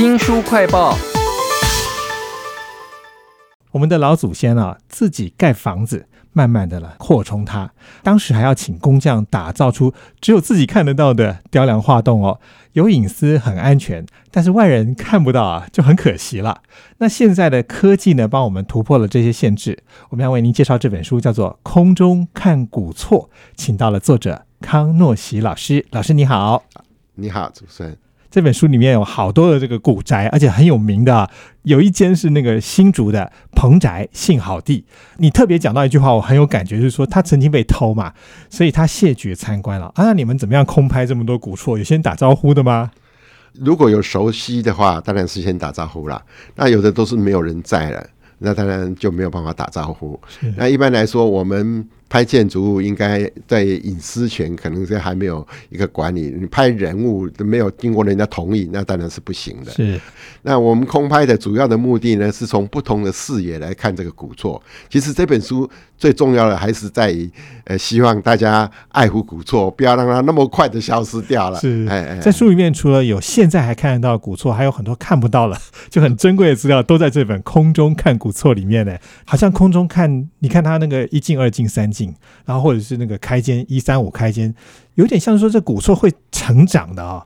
新书快报。我们的老祖先啊，自己盖房子，慢慢的了扩充它。当时还要请工匠打造出只有自己看得到的雕梁画栋哦，有隐私，很安全，但是外人看不到啊，就很可惜了。那现在的科技呢，帮我们突破了这些限制。我们要为您介绍这本书，叫做《空中看古错》，请到了作者康诺喜老师。老师你好，你好，主持人。这本书里面有好多的这个古宅，而且很有名的啊，有一间是那个新竹的彭宅幸好地。你特别讲到一句话，我很有感觉，就是说他曾经被偷嘛，所以他谢绝参观了。啊，那你们怎么样空拍这么多古厝？有先打招呼的吗？如果有熟悉的话，当然是先打招呼啦。那有的都是没有人在了，那当然就没有办法打招呼。那一般来说，我们。拍建筑物应该在隐私权可能是还没有一个管理，你拍人物都没有经过人家同意，那当然是不行的。是，那我们空拍的主要的目的呢，是从不同的视野来看这个古厝。其实这本书最重要的还是在于，呃，希望大家爱护古厝，不要让它那么快的消失掉了。是，哎哎，在书里面除了有现在还看得到古厝，还有很多看不到了，就很珍贵的资料都在这本《空中看古厝》里面呢。好像空中看，你看它那个一进、二进、三然后或者是那个开间一三五开间，有点像说这股错会成长的啊。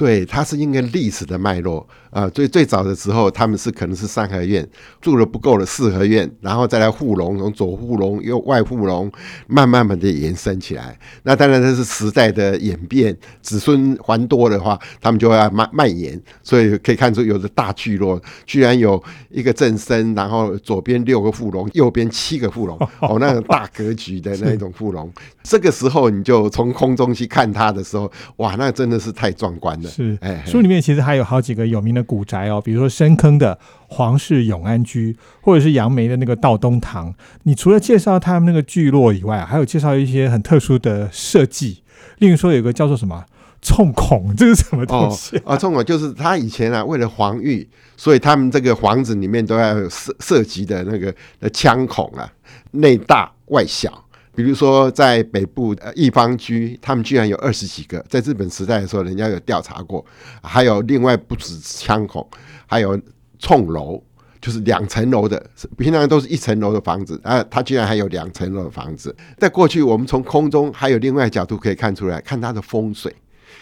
对，它是应该历史的脉络啊。最最早的时候，他们是可能是三合院住了不够的四合院，然后再来护龙，从左护龙又外护龙，慢慢慢的延伸起来。那当然这是时代的演变，子孙还多的话，他们就要蔓蔓延。所以可以看出，有的大聚落居然有一个正身，然后左边六个护龙，右边七个护龙，哦，那种大格局的那种护龙。这个时候你就从空中去看它的时候，哇，那真的是太壮观了。是，书里面其实还有好几个有名的古宅哦，比如说深坑的皇室永安居，或者是杨梅的那个道东堂。你除了介绍他们那个聚落以外，还有介绍一些很特殊的设计。例如说，有个叫做什么冲孔，这是什么东西啊？冲孔就是他以前啊，为了防御，所以他们这个房子里面都要设涉及的那个枪孔啊，内大外小。比如说，在北部呃一方居，他们居然有二十几个。在日本时代的时候，人家有调查过，还有另外不止枪孔，还有冲楼，就是两层楼的，平常都是一层楼的房子啊，它居然还有两层楼的房子。在过去，我们从空中还有另外角度可以看出来，看它的风水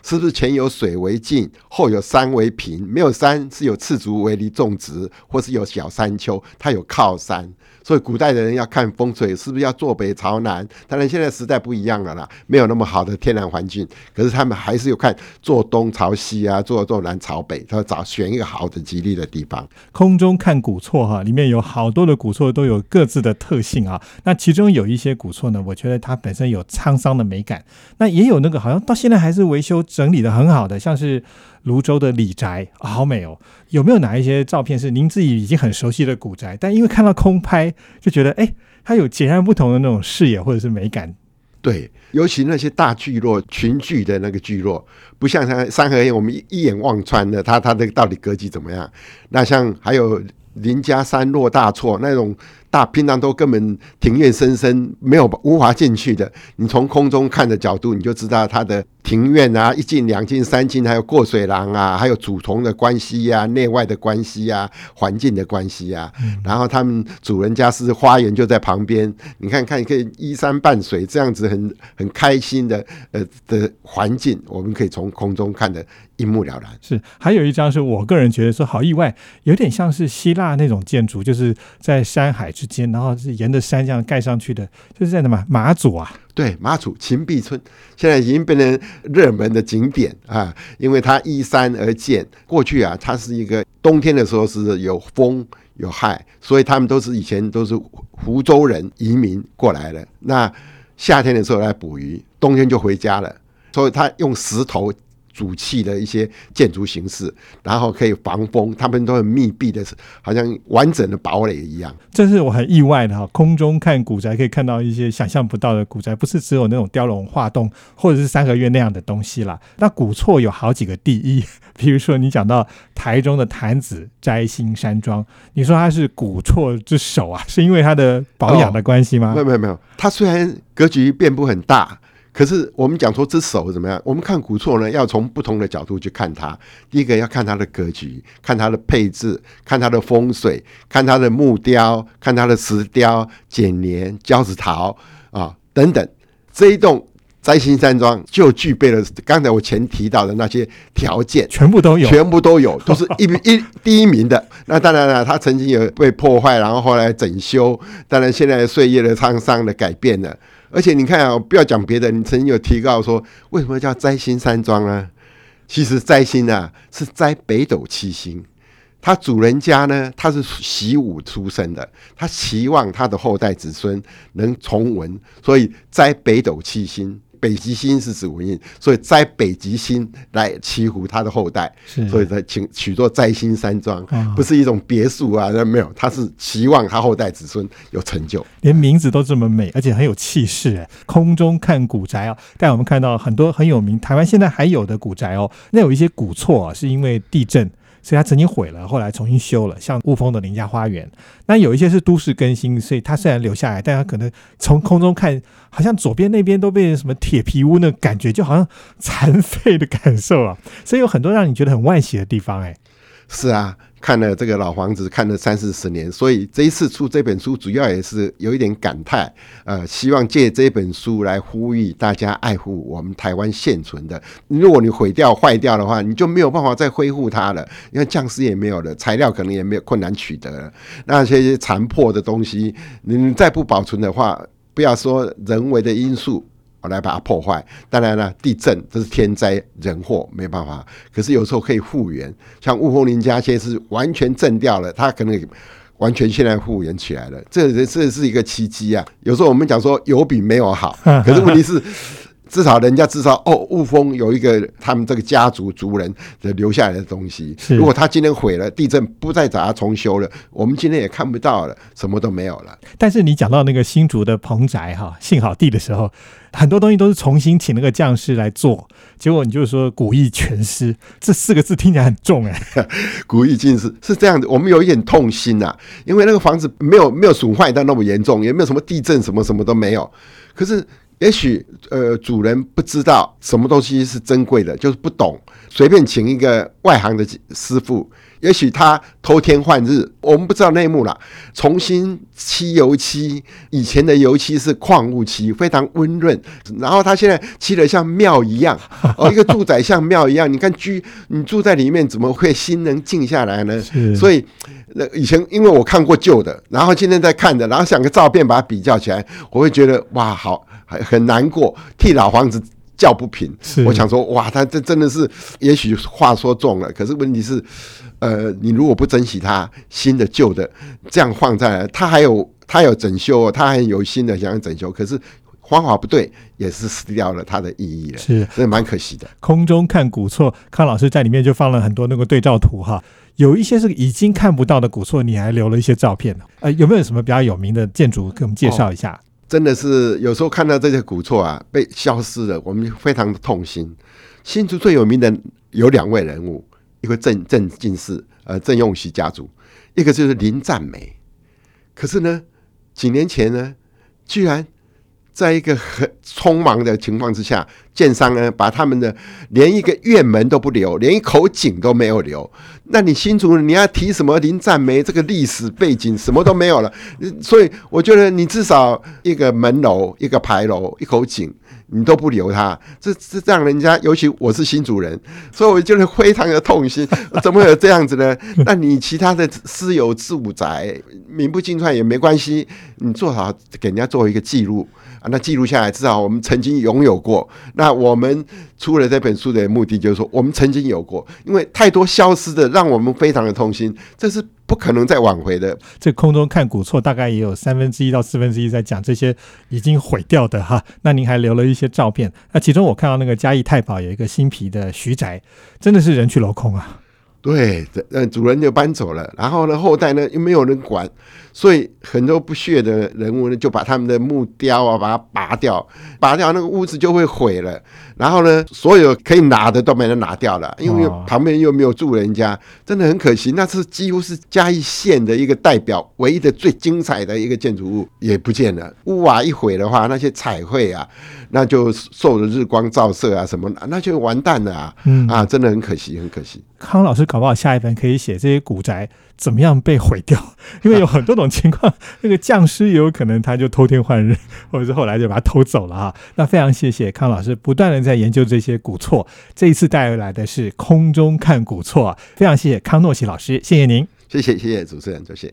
是不是前有水为镜，后有山为平，没有山是有赤足为离种植，或是有小山丘，它有靠山。所以古代的人要看风水，是不是要坐北朝南？当然现在时代不一样了啦，没有那么好的天然环境。可是他们还是有看坐东朝西啊，坐坐南朝北，他找选一个好的吉利的地方。空中看古厝哈，里面有好多的古厝都有各自的特性啊。那其中有一些古厝呢，我觉得它本身有沧桑的美感。那也有那个好像到现在还是维修都整理的很好的，像是。泸州的李宅好美哦，有没有哪一些照片是您自己已经很熟悉的古宅？但因为看到空拍，就觉得哎，它有截然不同的那种视野或者是美感。对，尤其那些大聚落群聚的那个聚落，不像像三合院，我们一一眼望穿的，它它那个到底格局怎么样？那像还有林家山落大错那种。大平常都根本庭院深深没有无法进去的，你从空中看的角度，你就知道它的庭院啊，一进两进三进，还有过水廊啊，还有主从的关系呀，内外的关系呀，环境的关系呀。然后他们主人家是花园就在旁边，你看看可以依山傍水，这样子很很开心的呃的环境，我们可以从空中看的一目了然。是，还有一张是我个人觉得说好意外，有点像是希腊那种建筑，就是在山海。之间，然后是沿着山这样盖上去的，就是在什么马祖啊？对，马祖秦壁村现在已经变成热门的景点啊，因为它依山而建。过去啊，它是一个冬天的时候是有风有害，所以他们都是以前都是湖州人移民过来的。那夏天的时候来捕鱼，冬天就回家了，所以他用石头。主气的一些建筑形式，然后可以防风，他们都很密闭的，好像完整的堡垒一样。这是我很意外的哈，空中看古宅可以看到一些想象不到的古宅，不是只有那种雕龙画栋或者是三合院那样的东西啦。那古厝有好几个第一，比如说你讲到台中的坛子摘星山庄，你说它是古厝之首啊，是因为它的保养的关系吗？没有没有没有，它虽然格局遍布很大。可是我们讲说这手怎么样？我们看古厝呢，要从不同的角度去看它。第一个要看它的格局，看它的配置，看它的风水，看它的木雕，看它的石雕、剪黏、胶子陶啊等等。这一栋摘星山庄就具备了刚才我前提到的那些条件，全部都有，全部都有，都是一一第一名的。那当然了，它曾经有被破坏，然后后来整修。当然，现在岁月的沧桑的改变了。而且你看啊，不要讲别的，你曾经有提到说，为什么叫摘星山庄呢？其实摘星啊，是摘北斗七星。他主人家呢，他是习武出身的，他期望他的后代子孙能从文，所以摘北斗七星。北极星是指文印，所以摘北极星来祈福他的后代，所以才请取作摘星山庄，不是一种别墅啊，那没有，他是期望他后代子孙有成就，连名字都这么美，而且很有气势。哎，空中看古宅啊，带我们看到很多很有名，台湾现在还有的古宅哦，那有一些古厝啊，是因为地震。所以它曾经毁了，后来重新修了，像雾峰的林家花园。那有一些是都市更新，所以它虽然留下来，但它可能从空中看，好像左边那边都变成什么铁皮屋，那感觉就好像残废的感受啊。所以有很多让你觉得很惋惜的地方，哎。是啊。看了这个老房子，看了三四十年，所以这一次出这本书，主要也是有一点感叹，呃，希望借这本书来呼吁大家爱护我们台湾现存的。如果你毁掉、坏掉的话，你就没有办法再恢复它了，因为匠师也没有了，材料可能也没有困难取得了，那些残破的东西，你再不保存的话，不要说人为的因素。来把它破坏，当然了，地震这是天灾人祸，没办法。可是有时候可以复原，像雾峰林家现在是完全震掉了，它可能完全现在复原起来了，这这是一个奇迹啊！有时候我们讲说有比没有好，可是问题是。至少人家至少哦，雾峰有一个他们这个家族族人的留下来的东西。如果他今天毁了，地震不再找他重修了，我们今天也看不到了，什么都没有了。但是你讲到那个新竹的棚宅哈，幸好地的时候，很多东西都是重新请那个匠师来做，结果你就说古意全失，这四个字听起来很重哎。古意尽失是这样子，我们有一点痛心呐，因为那个房子没有没有损坏到那么严重，也没有什么地震，什么什么都没有，可是。也许呃，主人不知道什么东西是珍贵的，就是不懂，随便请一个外行的师傅。也许他偷天换日，我们不知道内幕了。重新漆油漆，以前的油漆是矿物漆，非常温润。然后他现在漆的像庙一样，哦，一个住宅像庙一样。你看居，你住在里面怎么会心能静下来呢？所以，那以前因为我看过旧的，然后今天在看的，然后想个照片把它比较起来，我会觉得哇，好。很很难过，替老房子叫不平。我想说，哇，他这真的是，也许话说重了，可是问题是，呃，你如果不珍惜它，新的旧的这样放在，他还有他有整修，他还有新的想要整修，可是方法不对，也是失掉了它的意义了。是，这蛮可惜的。空中看古厝，康老师在里面就放了很多那个对照图哈，有一些是已经看不到的古厝，你还留了一些照片呢。呃，有没有什么比较有名的建筑给我们介绍一下？真的是有时候看到这些古厝啊被消失了，我们非常的痛心。新竹最有名的有两位人物，一个郑郑进士，呃郑用锡家族，一个就是林占美。可是呢，几年前呢，居然。在一个很匆忙的情况之下，建商呢把他们的连一个院门都不留，连一口井都没有留。那你新竹你要提什么林赞梅这个历史背景，什么都没有了。所以我觉得你至少一个门楼、一个牌楼、一口井，你都不留他，这这让人家，尤其我是新主人，所以我觉得非常的痛心。怎么有这样子呢？那你其他的私有住宅名不经传也没关系，你做好给人家做一个记录。啊，那记录下来，至少我们曾经拥有过。那那我们出了这本书的目的，就是说我们曾经有过，因为太多消失的，让我们非常的痛心。这是不可能再挽回的。这空中看古厝，大概也有三分之一到四分之一在讲这些已经毁掉的哈。那您还留了一些照片。那其中我看到那个嘉义太保有一个新皮的徐宅，真的是人去楼空啊。对，这主人就搬走了，然后呢后代呢又没有人管，所以很多不屑的人物呢就把他们的木雕啊把它拔掉，拔掉那个屋子就会毁了。然后呢，所有可以拿的都没人拿掉了，因为旁边又没有住人家，真的很可惜。那是几乎是嘉义县的一个代表，唯一的最精彩的一个建筑物也不见了。屋瓦一毁的话，那些彩绘啊，那就受了日光照射啊什么，那就完蛋了啊！嗯啊，真的很可惜，很可惜。康老师搞不好下一本可以写这些古宅怎么样被毁掉，因为有很多种情况，那个匠师也有可能他就偷天换日，或者是后来就把它偷走了哈。那非常谢谢康老师不断的在研究这些古厝，这一次带来的是空中看古厝，非常谢谢康诺奇老师，谢谢您。谢谢，谢谢主持人，多谢。